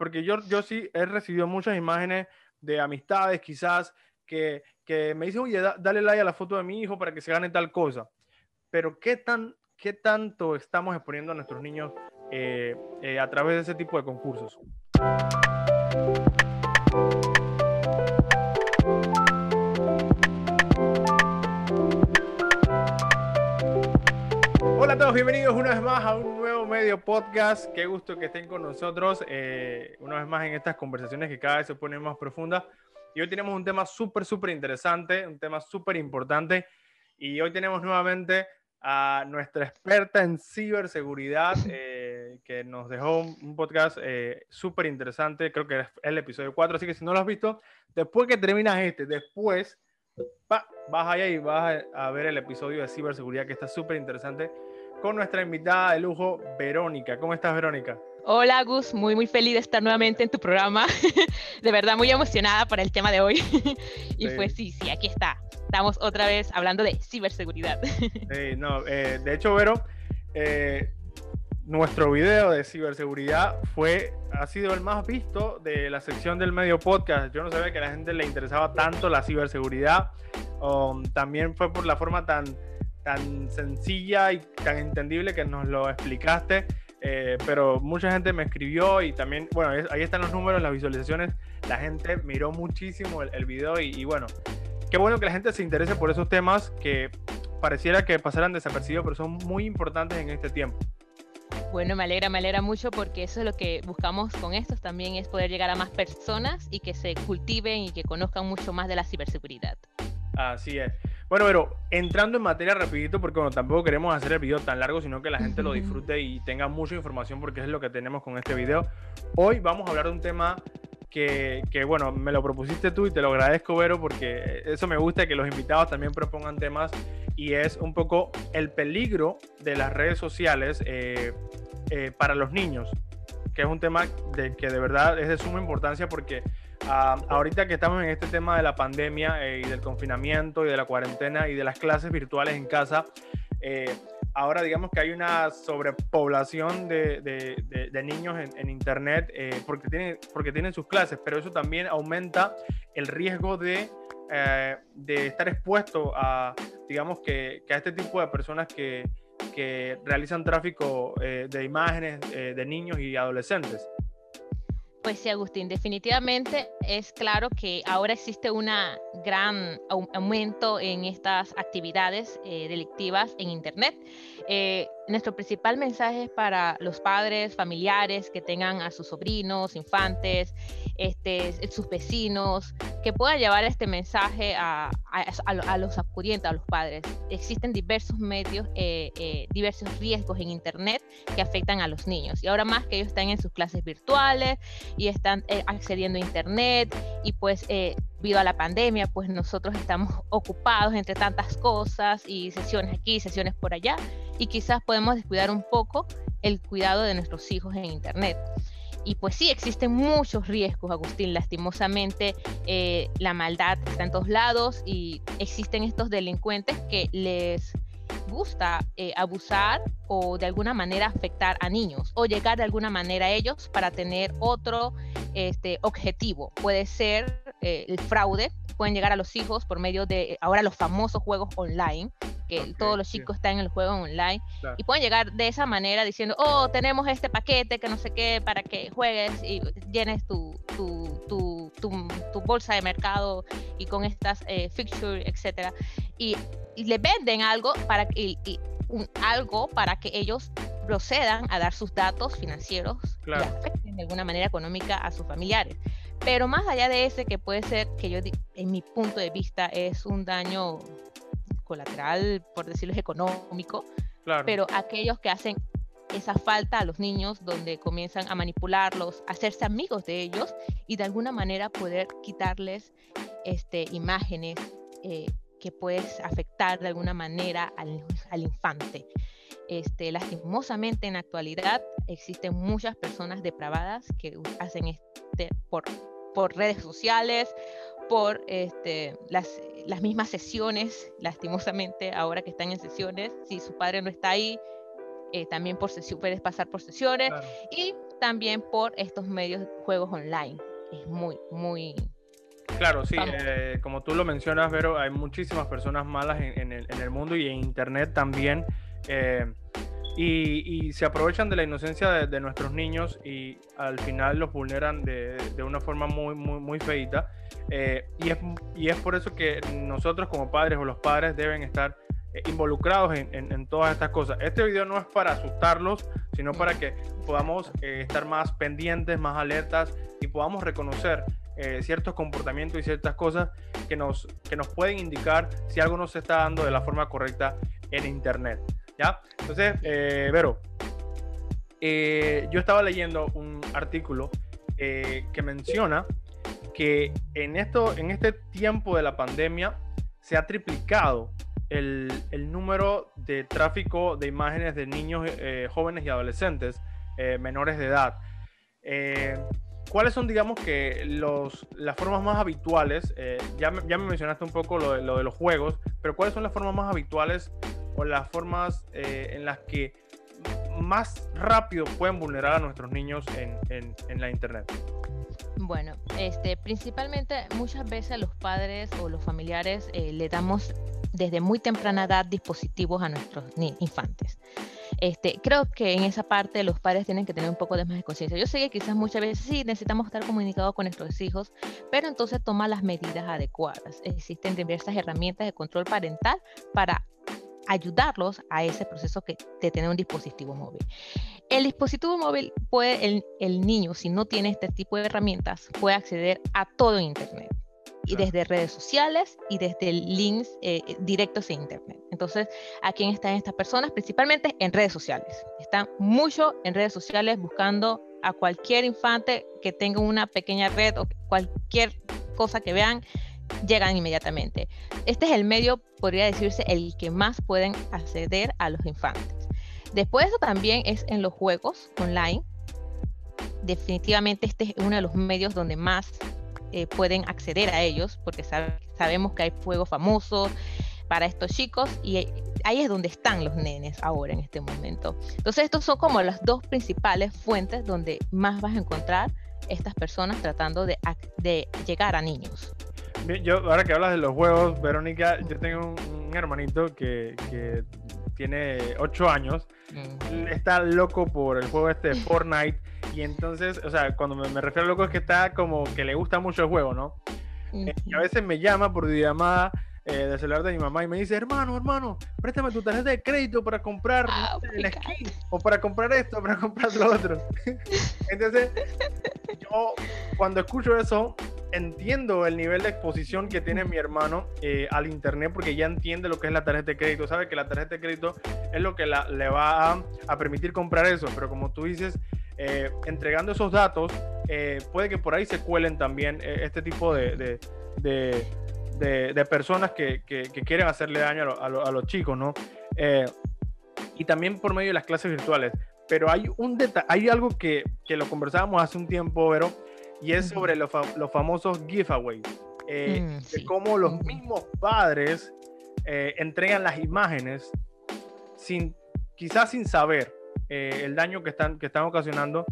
porque yo, yo sí he recibido muchas imágenes de amistades quizás que, que me dicen, oye, dale like a la foto de mi hijo para que se gane tal cosa. Pero ¿qué, tan, qué tanto estamos exponiendo a nuestros niños eh, eh, a través de ese tipo de concursos? Hola a todos, bienvenidos una vez más a un nuevo medio podcast. Qué gusto que estén con nosotros eh, una vez más en estas conversaciones que cada vez se ponen más profundas. Y hoy tenemos un tema súper, súper interesante, un tema súper importante. Y hoy tenemos nuevamente a nuestra experta en ciberseguridad, eh, que nos dejó un, podcast eh, súper interesante, creo que es el episodio 4, así que si no lo has visto, después que terminas este, después vas allá y vas a, ver el episodio de ciberseguridad, que está súper interesante, con nuestra invitada de lujo, Verónica. ¿Cómo estás, Verónica? Hola, Gus, muy, muy feliz de estar nuevamente en tu programa. de verdad, muy emocionada por el tema de hoy. y pues sí, sí, aquí está estamos otra vez hablando de ciberseguridad. no, eh, de hecho, Vero, eh, nuestro video de ciberseguridad fue, ha sido el más visto de la sección del medio podcast. Yo no sabía que a la gente le interesaba tanto la ciberseguridad. Um, también fue por la forma tan, tan sencilla y tan entendible que nos lo explicaste. Eh, pero mucha gente me escribió y también, bueno, ahí están los números, las visualizaciones. La gente miró muchísimo el, el video y, y, bueno, qué bueno que la gente se interese por esos temas que pareciera que pasaran desapercibidos, pero son muy importantes en este tiempo. Bueno, me alegra, me alegra mucho porque eso es lo que buscamos con estos también, es poder llegar a más personas y que se cultiven y que conozcan mucho más de la ciberseguridad. Así es. Bueno, pero entrando en materia rapidito, porque bueno, tampoco queremos hacer el video tan largo, sino que la gente lo disfrute y tenga mucha información, porque es lo que tenemos con este video. Hoy vamos a hablar de un tema que, bueno, me lo propusiste tú y te lo agradezco, Vero, porque eso me gusta que los invitados también propongan temas y es un poco el peligro de las redes sociales eh, eh, para los niños, que es un tema de, que de verdad es de suma importancia porque ah, ahorita que estamos en este tema de la pandemia eh, y del confinamiento y de la cuarentena y de las clases virtuales en casa, ahora digamos que hay una sobrepoblación de, niños en, Internet eh, porque, tienen, sus clases, pero eso también aumenta el riesgo de, eh, de estar expuesto a, digamos que, a este tipo de personas que, que realizan tráfico eh, de imágenes de niños y adolescentes. Pues sí, Agustín, definitivamente es claro que ahora existe un gran aumento en estas actividades delictivas en Internet. Eh, nuestro principal mensaje es para los padres, familiares que tengan a sus sobrinos, infantes, este, sus vecinos, que puedan llevar este mensaje a, los acudientes, a los padres. Existen diversos medios, eh, eh, diversos riesgos en Internet que afectan a los niños. Y ahora más que ellos están en sus clases virtuales y están accediendo a Internet y pues debido a la pandemia, pues nosotros estamos ocupados entre tantas cosas y sesiones aquí, sesiones por allá, y quizás podemos descuidar un poco el cuidado de nuestros hijos en Internet. Y pues sí, existen muchos riesgos, Agustín. Lastimosamente, eh, la maldad está en todos lados y existen estos delincuentes que les gusta eh, abusar o de alguna manera afectar a niños o llegar de alguna manera a ellos para tener otro este, objetivo. Puede ser eh, el fraude, pueden llegar a los hijos por medio de ahora los famosos juegos online, que todos los chicos están en el juego online, y pueden llegar de esa manera diciendo, oh, tenemos este paquete que no sé qué para que juegues y llenes tu, tu, tu, tu, bolsa de mercado y con estas eh, fixtures, etcétera, y, le venden algo para y, un, algo para que ellos procedan a dar sus datos financieros claro. y afecten de alguna manera económica a sus familiares. Pero más allá de ese, que puede ser, que yo, en mi punto de vista, es un daño colateral, por decirlo económico, pero aquellos que hacen esa falta a los niños, donde comienzan a manipularlos, a hacerse amigos de ellos y de alguna manera poder quitarles este, imágenes eh, que puedes afectar de alguna manera al, al infante. Este, lastimosamente en la actualidad existen muchas personas depravadas que hacen este por por redes sociales, por este, las, las mismas sesiones, lastimosamente ahora que están en sesiones, si su padre no está ahí, eh, también por sesión, puedes pasar por sesiones. Y también por estos medios de juegos online. Es muy, muy... Claro, sí, eh, como tú lo mencionas, Vero, hay muchísimas personas malas en, el, mundo y en Internet también. Eh, y, se aprovechan de la inocencia de, nuestros niños y al final los vulneran de, una forma muy, muy, feita. Eh, y, es, y es por eso que nosotros como padres o los padres deben estar eh, involucrados en, todas estas cosas. Este video no es para asustarlos, sino para que podamos eh, estar más pendientes, más alertas y podamos reconocer ciertos comportamientos y ciertas cosas que nos, que nos pueden indicar si algo no se está dando de la forma correcta en Internet. Entonces, eh, Vero, eh, yo estaba leyendo un artículo eh, que menciona que en, esto, en este tiempo de la pandemia se ha triplicado el, número de tráfico de imágenes de niños, jóvenes y adolescentes menores de edad. ¿Cuáles son, digamos, que los, las formas más habituales? ya, ya, me mencionaste un poco lo lo de, los juegos, pero ¿cuáles son las formas más habituales o las formas eh, en las que más rápido pueden vulnerar a nuestros niños en, en, la internet? Bueno, este, principalmente muchas veces los padres o los familiares eh, le damos desde muy temprana edad dispositivos a nuestros infantes. Este, creo que en esa parte los padres tienen que tener un poco de más de conciencia. Yo sé que quizás muchas veces sí necesitamos estar comunicados con nuestros hijos, pero entonces toma las medidas adecuadas. Existen diversas herramientas de control parental para ayudarlos a ese proceso que, de tener un dispositivo móvil. El dispositivo móvil puede, el, el niño, si no tiene este tipo de herramientas, puede acceder a todo Internet y desde redes sociales y desde links eh, directos en Internet. Entonces, ¿a quién están estas personas? Principalmente en redes sociales. Están mucho en redes sociales buscando a cualquier infante que tenga una pequeña red o cualquier cosa que vean llegan inmediatamente. Este es el medio, podría decirse, el que más pueden acceder a los infantes. Después eso también es en los juegos online. Definitivamente este es uno de los medios donde más eh, pueden acceder a ellos, porque sabemos que hay juegos famosos para estos chicos y ahí es donde están los nenes ahora en este momento. Entonces estos son como las dos principales fuentes donde más vas a encontrar estas personas tratando de, de llegar a niños. Yo, ahora que hablas de los juegos, Verónica, yo tengo un, hermanito que, que, tiene 8 años. Mm. Está loco por el juego este de Fortnite. Y entonces, o sea, cuando me, refiero a loco es que está como que le gusta mucho el juego, ¿no? Eh, y a veces me llama por llamada eh, de celular de mi mamá y me dice, hermano, hermano, préstame tu tarjeta de crédito para comprar ah, el skin, o para comprar esto, para comprar lo otro. Entonces, yo cuando escucho eso, entiendo el nivel de exposición que tiene mi hermano eh, al internet porque ya entiende lo que es la tarjeta de crédito, sabe que la tarjeta de crédito es lo que le va a, permitir comprar eso, pero como tú dices, eh, entregando esos datos, puede que por ahí se cuelen también este tipo de, de, personas que, que, quieren hacerle daño a, a, los chicos, ¿no? Eh, y también por medio de las clases virtuales. Pero hay un hay algo que, que, lo conversábamos hace un tiempo, Vero, y es sobre los, los famosos giveaways. Eh, mm, de cómo los mismos padres eh, entregan las imágenes sin, quizás sin saber el daño que están, que están ocasionando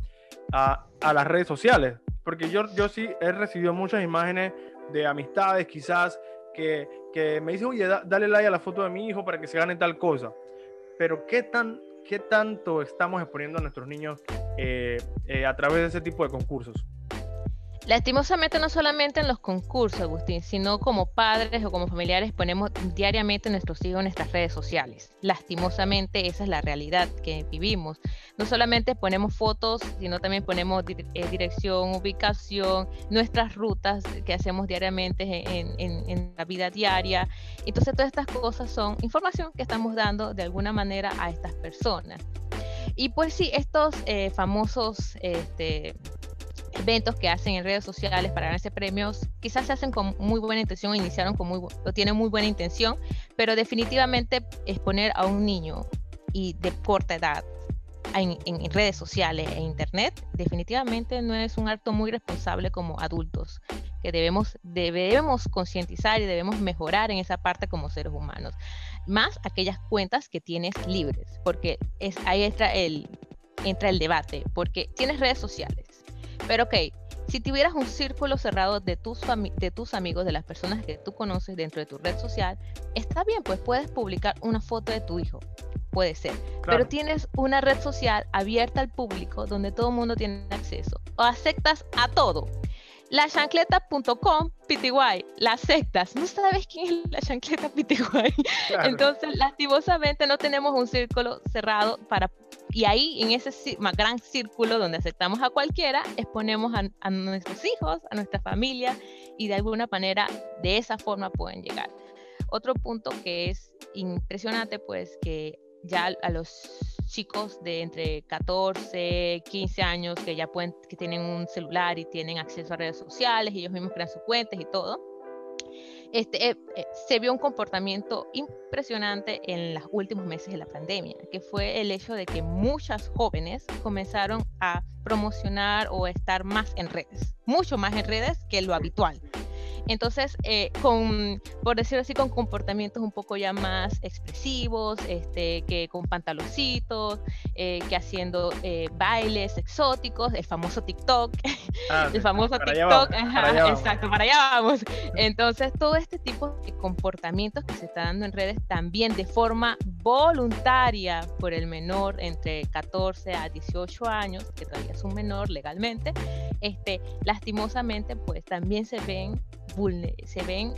a, a, las redes sociales. Porque yo, yo sí he recibido muchas imágenes de amistades quizás que, que me dicen, oye, dale like a la foto de mi hijo para que se gane tal cosa. Pero ¿qué, tan, qué tanto estamos exponiendo a nuestros niños eh, eh, a través de ese tipo de concursos? Lastimosamente no solamente en los concursos, Agustín, sino como padres o como familiares ponemos diariamente nuestros hijos en nuestras redes sociales. Lastimosamente esa es la realidad que vivimos. No solamente ponemos fotos, sino también ponemos eh, dirección, ubicación, nuestras rutas que hacemos diariamente en, la vida diaria. Entonces todas estas cosas son información que estamos dando de alguna manera a estas personas. Y pues sí, estos eh, famosos... Este, eventos que hacen en redes sociales para ganarse premios, quizás se hacen con muy buena intención, iniciaron con muy, o tienen muy buena intención, pero definitivamente exponer a un niño y de corta edad en, redes sociales e internet, definitivamente no es un acto muy responsable como adultos, que debemos, debemos concientizar y debemos mejorar en esa parte como seres humanos. Más aquellas cuentas que tienes libres, porque es, ahí está el, entra el debate, porque tienes redes sociales, pero ok, si tuvieras un círculo cerrado de tus, de tus amigos, de las personas que tú conoces dentro de tu red social, está bien, pues puedes publicar una foto de tu hijo, puede ser, pero tienes una red social abierta al público donde todo el mundo tiene acceso, o aceptas a todo, la chancleta.com PTY, las sectas. No sabes quién es la chancleta PTY. Entonces, lastimosamente no tenemos un círculo cerrado para... Y ahí, en ese gran círculo donde aceptamos a cualquiera, exponemos a, a nuestros hijos, a nuestra familia, y de alguna manera, de esa forma pueden llegar. Otro punto que es impresionante, pues, que ya a los chicos de entre 14, 15 años que ya pueden, que tienen un celular y tienen acceso a redes sociales, y ellos mismos crean sus cuentas y todo. Este, eh, eh, se vio un comportamiento impresionante en los últimos meses de la pandemia, que fue el hecho de que muchas jóvenes comenzaron a promocionar o estar más en redes, mucho más en redes que lo habitual. Entonces, eh, con, por decirlo así, con comportamientos un poco ya más expresivos, este, que con pantaloncitos, eh, que haciendo eh, bailes exóticos, el famoso TikTok, ah, el famoso TikTok, exacto, para allá vamos. Entonces, todo este tipo de comportamientos que se está dando en redes también de forma voluntaria por el menor entre 14 a 18 años, que todavía es un menor legalmente, este, lastimosamente, pues también se ven se ven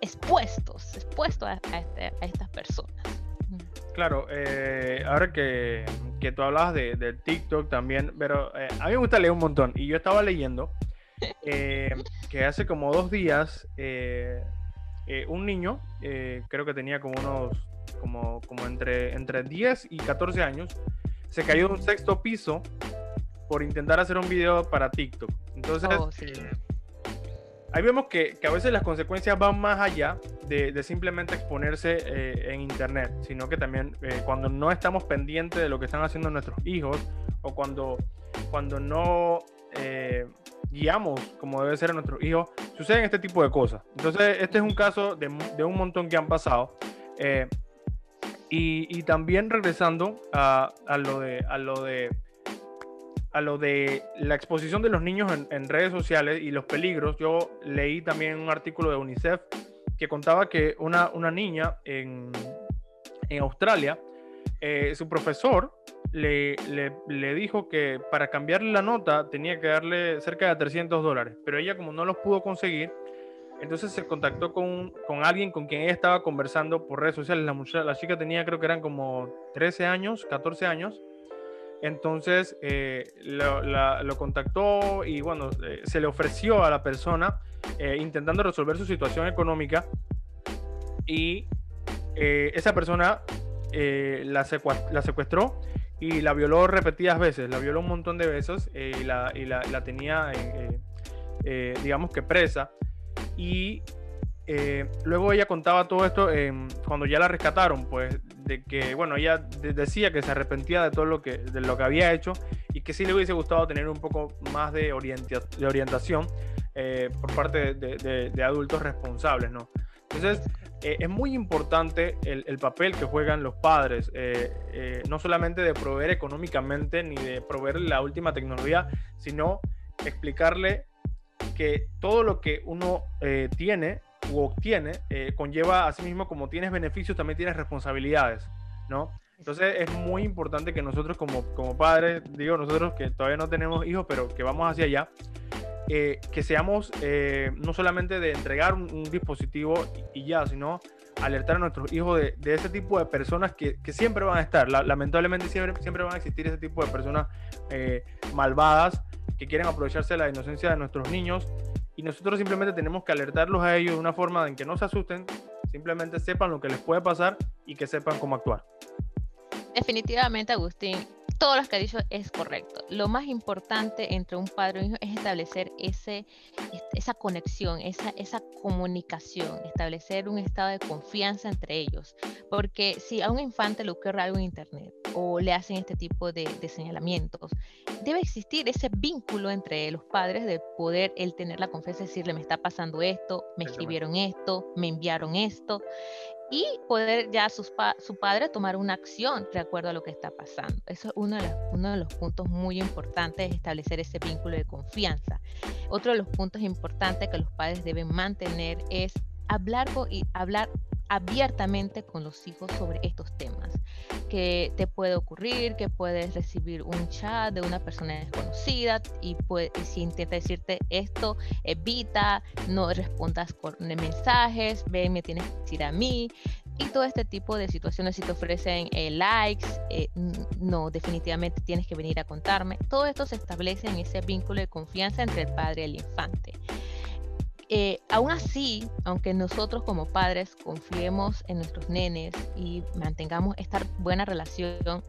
expuestos, expuestos a, este, estas personas. Claro, eh, ahora que, que, tú hablabas de, de TikTok también, pero eh, a mí me gusta leer un montón y yo estaba leyendo eh, que hace como dos días un niño, creo que tenía como unos, como, como entre, entre 10 y 14 años, se cayó de un sexto piso por intentar hacer un video para TikTok. Entonces, oh, ahí vemos que, que, a veces las consecuencias van más allá de, de simplemente exponerse eh, en Internet, sino que también eh, cuando no estamos pendientes de lo que están haciendo nuestros hijos o cuando, cuando no eh, guiamos como debe ser a nuestros hijos, suceden este tipo de cosas. Entonces, este es un caso de, de un montón que han pasado. Y, también regresando a, a, lo de, a lo de a lo de la exposición de los niños en, redes sociales y los peligros, yo leí también un artículo de UNICEF que contaba que una, una niña en, en Australia, eh, su profesor le, le, le, dijo que para cambiarle la nota tenía que darle cerca de 300 dólares, pero ella como no los pudo conseguir, entonces se contactó con, con alguien con quien ella estaba conversando por redes sociales. La, la chica tenía creo que eran como 13 años, 14 años, entonces eh, lo, contactó y bueno, eh, se le ofreció a la persona eh, intentando resolver su situación económica y esa persona la, secuestró y la violó repetidas veces, la violó un montón de veces y la, y la, la tenía, digamos que presa. Y luego ella contaba todo esto cuando ya la rescataron, pues de que, bueno, ella decía que se arrepentía de todo lo que, de lo que había hecho y que sí le hubiese gustado tener un poco más de, de orientación eh, por parte de, adultos responsables, ¿no? Entonces, eh, es muy importante el, papel que juegan los padres, eh, no solamente de proveer económicamente ni de proveer la última tecnología, sino explicarle que todo lo que uno tiene u obtiene, eh, conlleva a sí mismo, como tienes beneficios, también tienes responsabilidades, ¿no? Entonces es muy importante que nosotros como, como padres, digo nosotros que todavía no tenemos hijos, pero que vamos hacia allá, eh, que seamos eh, no solamente de entregar un, dispositivo y, ya, sino alertar a nuestros hijos de, de ese tipo de personas que, que siempre van a estar. lamentablemente siempre, siempre van a existir ese tipo de personas malvadas que quieren aprovecharse de la inocencia de nuestros niños y nosotros simplemente tenemos que alertarlos a ellos de una forma en que no se asusten, simplemente sepan lo que les puede pasar y que sepan cómo actuar. Definitivamente, Agustín, todo lo que ha dicho es correcto. Lo más importante entre un padre y un hijo es establecer ese, esa conexión, esa, esa comunicación, establecer un estado de confianza entre ellos. Porque si a un infante le ocurre algo en Internet o le hacen este tipo de, de señalamientos, debe existir ese vínculo entre los padres de poder él tener la confianza de decirle, me está pasando esto, me escribieron esto, me enviaron esto y poder ya sus su padre tomar una acción de acuerdo a lo que está pasando. Eso es uno de, los, uno de los puntos muy importantes, establecer ese vínculo de confianza. Otro de los puntos importantes que los padres deben mantener es hablar, y hablar abiertamente con los hijos sobre estos temas. Que te puede ocurrir, que puedes recibir un chat de una persona desconocida y, puede, si intenta decirte esto, evita, no respondas con mensajes, ven, me tienes que decir a mí. Y todo este tipo de situaciones, si te ofrecen eh, likes, eh, no, definitivamente tienes que venir a contarme. Todo esto se establece en ese vínculo de confianza entre el padre y el infante. Eh, aún así, aunque nosotros como padres confiemos en nuestros nenes y mantengamos esta buena relación,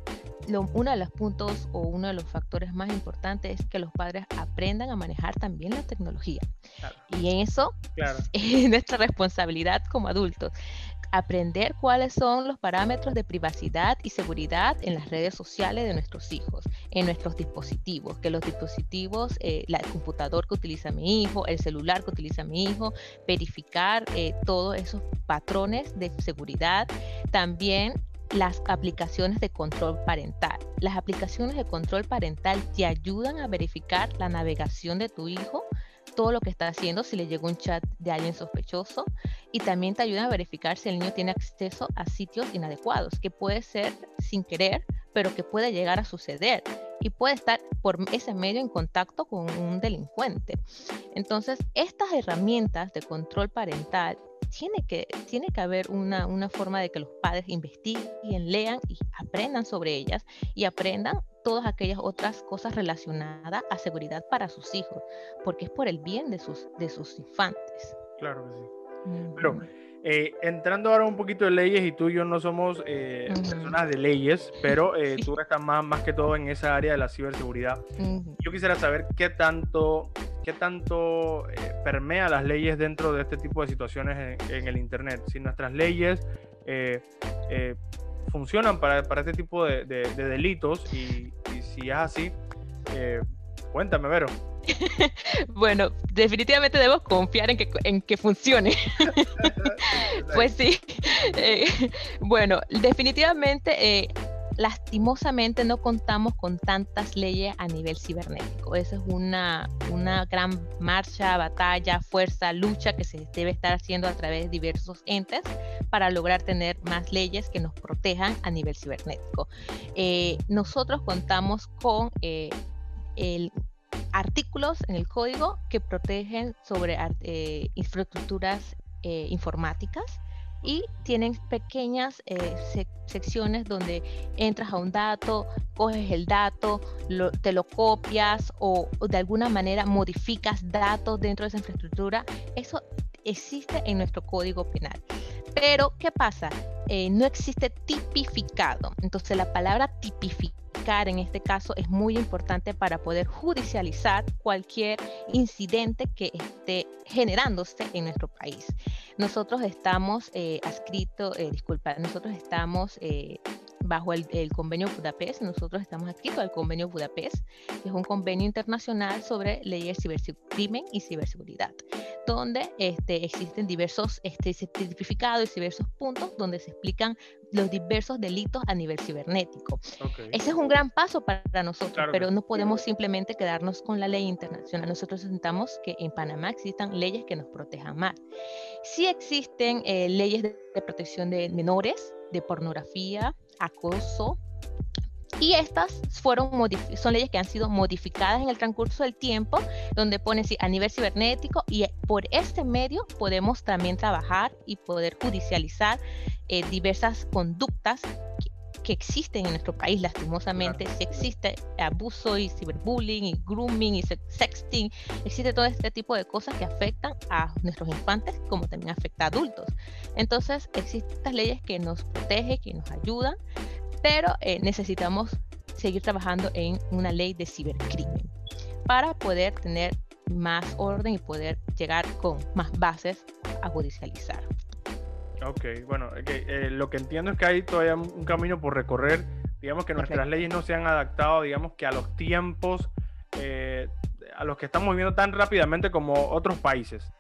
uno de los puntos o uno de los factores más importantes es que los padres aprendan a manejar también la tecnología. Y en eso es nuestra responsabilidad como adultos aprender cuáles son los parámetros de privacidad y seguridad en las redes sociales de nuestros hijos, en nuestros dispositivos, que los dispositivos, eh, el computador que utiliza mi hijo, el celular que utiliza mi hijo, verificar eh, todos esos patrones de seguridad. También las aplicaciones de control parental. Las aplicaciones de control parental te ayudan a verificar la navegación de tu hijo todo lo que está haciendo, si le llegó un chat de alguien sospechoso, y también te ayudan a verificar si el niño tiene acceso a sitios inadecuados, que puede ser sin querer, pero que puede llegar a suceder y puede estar por ese medio en contacto con un delincuente. Entonces, estas herramientas de control parental tiene que, tiene que haber una, una forma de que los padres investiguen, lean y aprendan sobre ellas y aprendan todas aquellas otras cosas relacionadas a seguridad para sus hijos, porque es por el bien de sus, de sus infantes. Claro que sí. Pero eh, entrando ahora un poquito de leyes, y tú y yo no somos eh, personas de leyes, pero eh, tú estás más, más que todo en esa área de la ciberseguridad. Yo quisiera saber qué tanto, qué tanto permea las leyes dentro de este tipo de situaciones en, el Internet. Si nuestras leyes funcionan para, para, este tipo de, delitos y, si es así, cuéntame, Vero. bueno, definitivamente debo confiar en que, en que funcione. pues sí. Eh, bueno, definitivamente, eh, lastimosamente no contamos con tantas leyes a nivel cibernético. Esa es una, una gran marcha, batalla, fuerza, lucha que se debe estar haciendo a través de diversos entes para lograr tener más leyes que nos protejan a nivel cibernético. Eh, nosotros contamos con el artículos en el código que protegen sobre eh, infraestructuras eh, informáticas y tienen pequeñas eh, secciones donde entras a un dato, coges el dato, te lo copias o, de alguna manera modificas datos dentro de esa infraestructura. Eso existe en nuestro código penal. Pero, ¿qué pasa? no existe tipificado. Entonces, la palabra tipificado en este caso es muy importante para poder judicializar cualquier incidente que esté generándose en nuestro país. Nosotros estamos eh, eh, disculpa, nosotros estamos eh, bajo el, convenio Budapest, nosotros estamos adscritos al convenio Budapest, que es un convenio internacional sobre leyes de cibercrimen y ciberseguridad, donde este, existen diversos este, certificados y diversos puntos donde se explican los diversos delitos a nivel cibernético. Ese es un gran paso para nosotros, pero no podemos simplemente quedarnos con la ley internacional. Nosotros necesitamos que en Panamá existan leyes que nos protejan más. Sí existen eh, leyes de, protección de menores, de pornografía, acoso, y estas fueron son leyes que han sido modificadas en el transcurso del tiempo, donde pone a nivel cibernético y por este medio podemos también trabajar y poder judicializar eh, diversas conductas que, existen en nuestro país, lastimosamente. Si existe abuso y ciberbullying y grooming y sexting, existe todo este tipo de cosas que afectan a nuestros infantes como también afecta a adultos. Entonces, existen estas leyes que nos protegen, que nos ayudan pero eh, necesitamos seguir trabajando en una ley de cibercrimen para poder tener más orden y poder llegar con más bases a judicializar. Ok, bueno, eh, lo que entiendo es que hay todavía un camino por recorrer. Digamos que nuestras leyes no se han adaptado, digamos que a los tiempos eh, a los que estamos viviendo tan rápidamente como otros países.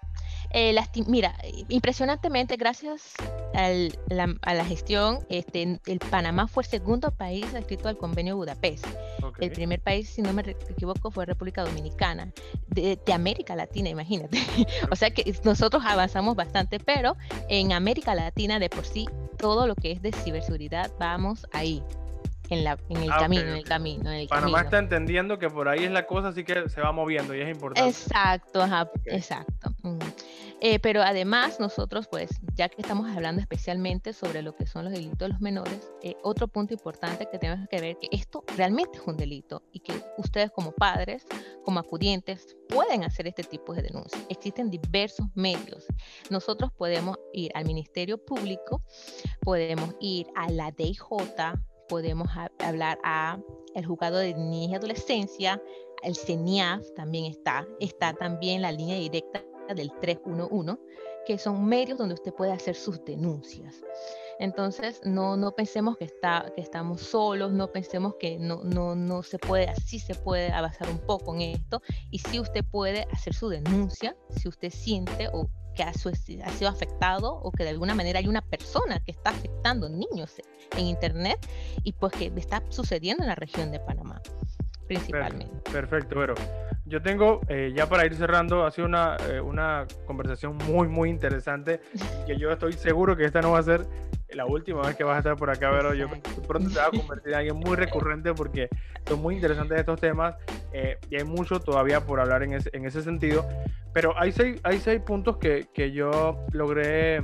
Eh, mira, impresionantemente, gracias a la gestión, este, el Panamá fue el segundo país adscrito al convenio Budapest. El primer país, si no me equivoco, fue República Dominicana, de, América Latina, imagínate. o sea que nosotros avanzamos bastante, pero en América Latina de por sí, todo lo que es de ciberseguridad, vamos ahí en, la, en el, ah, camino, en el camino, en el Panamá está entendiendo que por ahí es la cosa, así que se va moviendo y es importante. Exacto, exacto. Eh, pero además nosotros, pues, ya que estamos hablando especialmente sobre lo que son los delitos de los menores, eh, otro punto importante que tenemos que ver que esto realmente es un delito y que ustedes como padres, como acudientes, pueden hacer este tipo de denuncias. Existen diversos medios. Nosotros podemos ir al Ministerio Público, podemos ir a la DIJ, podemos hablar a el juzgado de niñez y adolescencia, el CENIAF también está, está también la línea directa del 311, que son medios donde usted puede hacer sus denuncias. Entonces, no, no pensemos que, está, que estamos solos, no pensemos que no, no, no se puede, así se puede avanzar un poco en esto. Y si usted puede hacer su denuncia, si usted siente o que ha, sido afectado o que de alguna manera hay una persona que está afectando niños en Internet y pues que está sucediendo en la región de Panamá principalmente. Perfecto, pero yo tengo, eh, ya para ir cerrando, ha sido una, eh, una conversación muy, muy interesante que yo estoy seguro que esta no va a ser la última vez que vas a estar por acá, pero yo pronto te vas a convertir en alguien muy recurrente porque son muy interesantes estos temas eh, y hay mucho todavía por hablar en ese, en ese sentido. Pero hay seis, hay seis puntos que, que yo logré,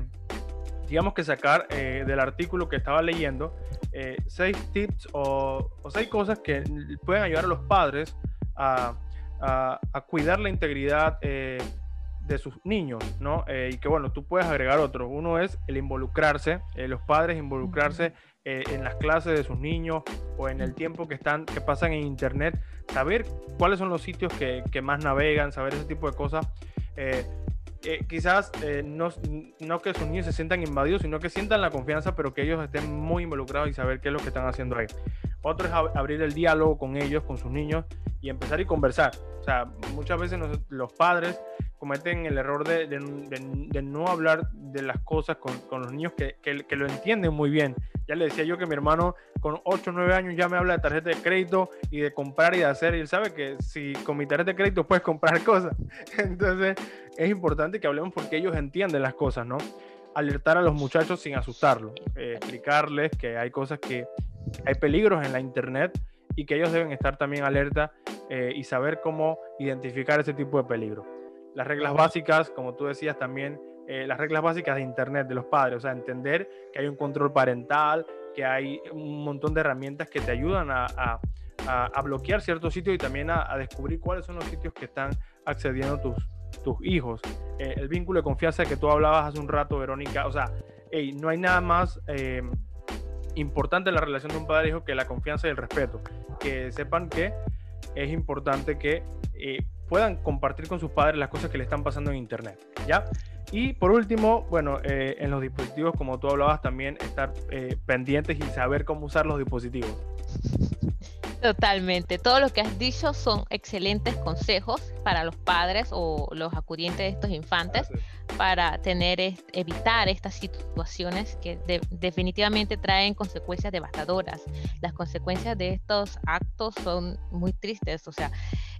digamos que sacar eh, del artículo que estaba leyendo. Eh, seis tips o, o, seis cosas que pueden ayudar a los padres a, a, a cuidar la integridad de sus niños, ¿no? Eh, y que bueno, tú puedes agregar otros. Uno es el involucrarse, eh, los padres involucrarse eh, en las clases de sus niños o en el tiempo que están, que pasan en internet, saber cuáles son los sitios que, que más navegan, saber ese tipo de cosas. quizás no, no, que sus niños se sientan invadidos, sino que sientan la confianza, pero que ellos estén muy involucrados y saber qué es lo que están haciendo ahí. Otro es abrir el diálogo con ellos, con sus niños y empezar y conversar. O sea, muchas veces los padres cometen el error de, de, no hablar de las cosas con, con los niños que, que, lo entienden muy bien. Ya le decía yo que mi hermano con 8 o 9 años ya me habla de tarjeta de crédito y de comprar y de hacer. Y él sabe que si con mi tarjeta de crédito puedes comprar cosas. Entonces es importante que hablemos porque ellos entienden las cosas, ¿no? Alertar a los muchachos sin asustarlos. Eh, explicarles que hay cosas que hay peligros en la internet y que ellos deben estar también alerta eh, y saber cómo identificar ese tipo de peligro las reglas básicas, como tú decías también, eh, las reglas básicas de Internet de los padres, o sea, entender que hay un control parental, que hay un montón de herramientas que te ayudan a, a, bloquear ciertos sitios y también a, descubrir cuáles son los sitios que están accediendo tus, tus hijos. Eh, el vínculo de confianza que tú hablabas hace un rato, Verónica, o sea, no hay nada más importante en la relación de un padre e hijo que la confianza y el respeto. Que sepan que es importante que puedan compartir con sus padres las cosas que le están pasando en Internet, ¿ya? Y por último, bueno, eh, en los dispositivos, como tú hablabas, también estar eh, pendientes y saber cómo usar los dispositivos. Totalmente. Todo lo que has dicho son excelentes consejos para los padres o los acudientes de estos infantes para tener evitar estas situaciones que definitivamente traen consecuencias devastadoras. Las consecuencias de estos actos son muy tristes, o sea,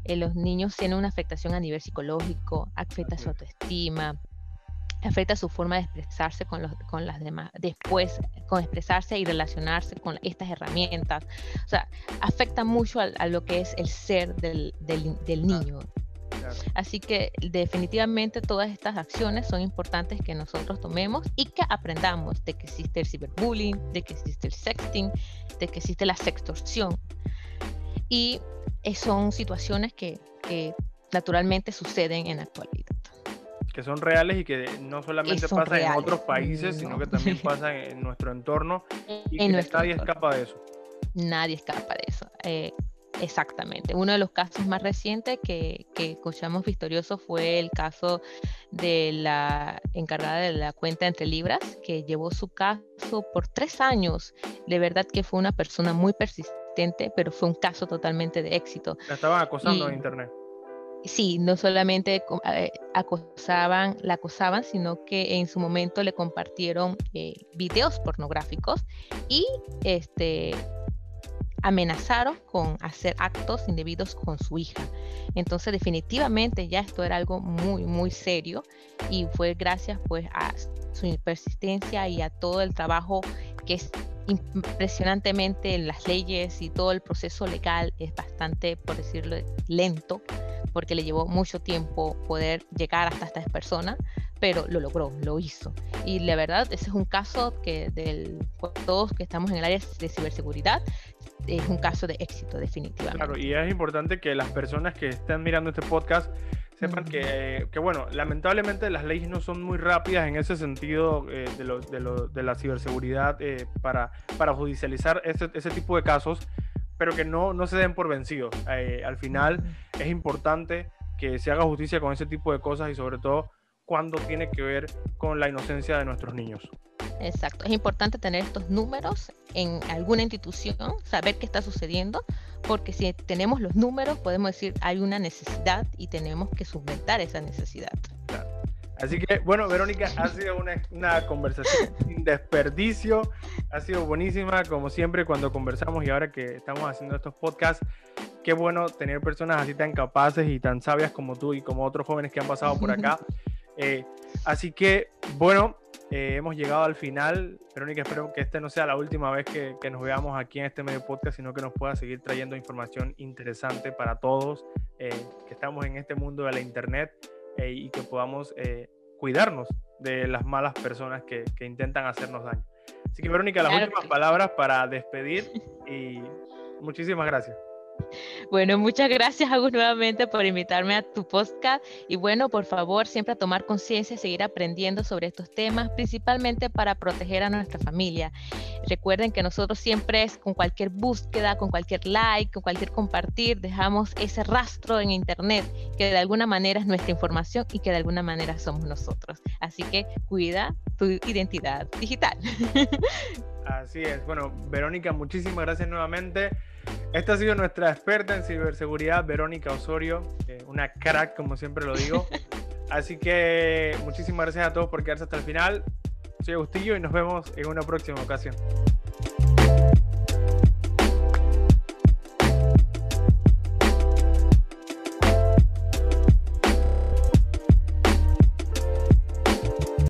eh, los niños tienen una afectación a nivel psicológico, afecta su autoestima, afecta su forma de expresarse con, los, con las demás, después con expresarse y relacionarse con estas herramientas. O sea, afecta mucho a, lo que es el ser del, del, niño. Así que definitivamente todas estas acciones son importantes que nosotros tomemos y que aprendamos de que existe el ciberbullying, de que existe el sexting, de que existe la sextorsión. Y eh, son situaciones que, que naturalmente suceden en la actualidad que son reales y que no solamente pasan en otros países, sino que también pasan en nuestro entorno y que nadie escapa de eso. Nadie escapa de eso. Eh, exactamente. Uno de los casos más recientes que, que escuchamos victorioso fue el caso de la encargada de la cuenta entre libras, que llevó su caso por tres años. De verdad que fue una persona muy persistente, pero fue un caso totalmente de éxito. La estaban acosando en internet sí, no solamente eh, acosaban, la acosaban, sino que en su momento le compartieron eh, videos pornográficos y este, amenazaron con hacer actos indebidos con su hija. Entonces definitivamente ya esto era algo muy, muy serio y fue gracias pues a su persistencia y a todo el trabajo que es impresionantemente en las leyes y todo el proceso legal es bastante, por decirlo, lento, porque le llevó mucho tiempo poder llegar hasta esta persona, pero lo logró, lo hizo. Y la verdad, ese es un caso que del, todos que estamos en el área de ciberseguridad, es un caso de éxito definitivamente. Claro, y es importante que las personas que estén mirando este podcast sepan que, que, bueno, lamentablemente las leyes no son muy rápidas en ese sentido eh, de, lo, de, lo, de, la ciberseguridad eh, para, para judicializar ese, ese, tipo de casos, pero que no, no se den por vencidos. Eh, al final es importante que se haga justicia con ese tipo de cosas y sobre todo cuando tiene que ver con la inocencia de nuestros niños. Exacto, es importante tener estos números en alguna institución, saber qué está sucediendo, porque si tenemos los números podemos decir hay una necesidad y tenemos que subventar esa necesidad. Así que, bueno, Verónica, ha sido una, una, conversación sin desperdicio, ha sido buenísima, como siempre, cuando conversamos y ahora que estamos haciendo estos podcasts, qué bueno tener personas así tan capaces y tan sabias como tú y como otros jóvenes que han pasado por acá. Eh, así que, bueno, eh, hemos llegado al final. Verónica, espero que esta no sea la última vez que, que, nos veamos aquí en este medio podcast, sino que nos pueda seguir trayendo información interesante para todos eh, que estamos en este mundo de la Internet eh, y que podamos eh, cuidarnos de las malas personas que, que, intentan hacernos daño. Así que, Verónica, las claro últimas palabras para despedir y muchísimas gracias. Bueno, muchas gracias, Agus, nuevamente por invitarme a tu podcast. Y bueno, por favor, siempre a tomar conciencia y seguir aprendiendo sobre estos temas, principalmente para proteger a nuestra familia. Recuerden que nosotros siempre es con cualquier búsqueda, con cualquier like, con cualquier compartir, dejamos ese rastro en Internet que de alguna manera es nuestra información y que de alguna manera somos nosotros. Así que cuida tu identidad digital. Así es. Bueno, Verónica, muchísimas gracias nuevamente. Esta ha sido nuestra experta en ciberseguridad, Verónica Osorio, eh, una crack, como siempre lo digo. Así que muchísimas gracias a todos por quedarse hasta el final. Soy Agustillo y nos vemos en una próxima ocasión.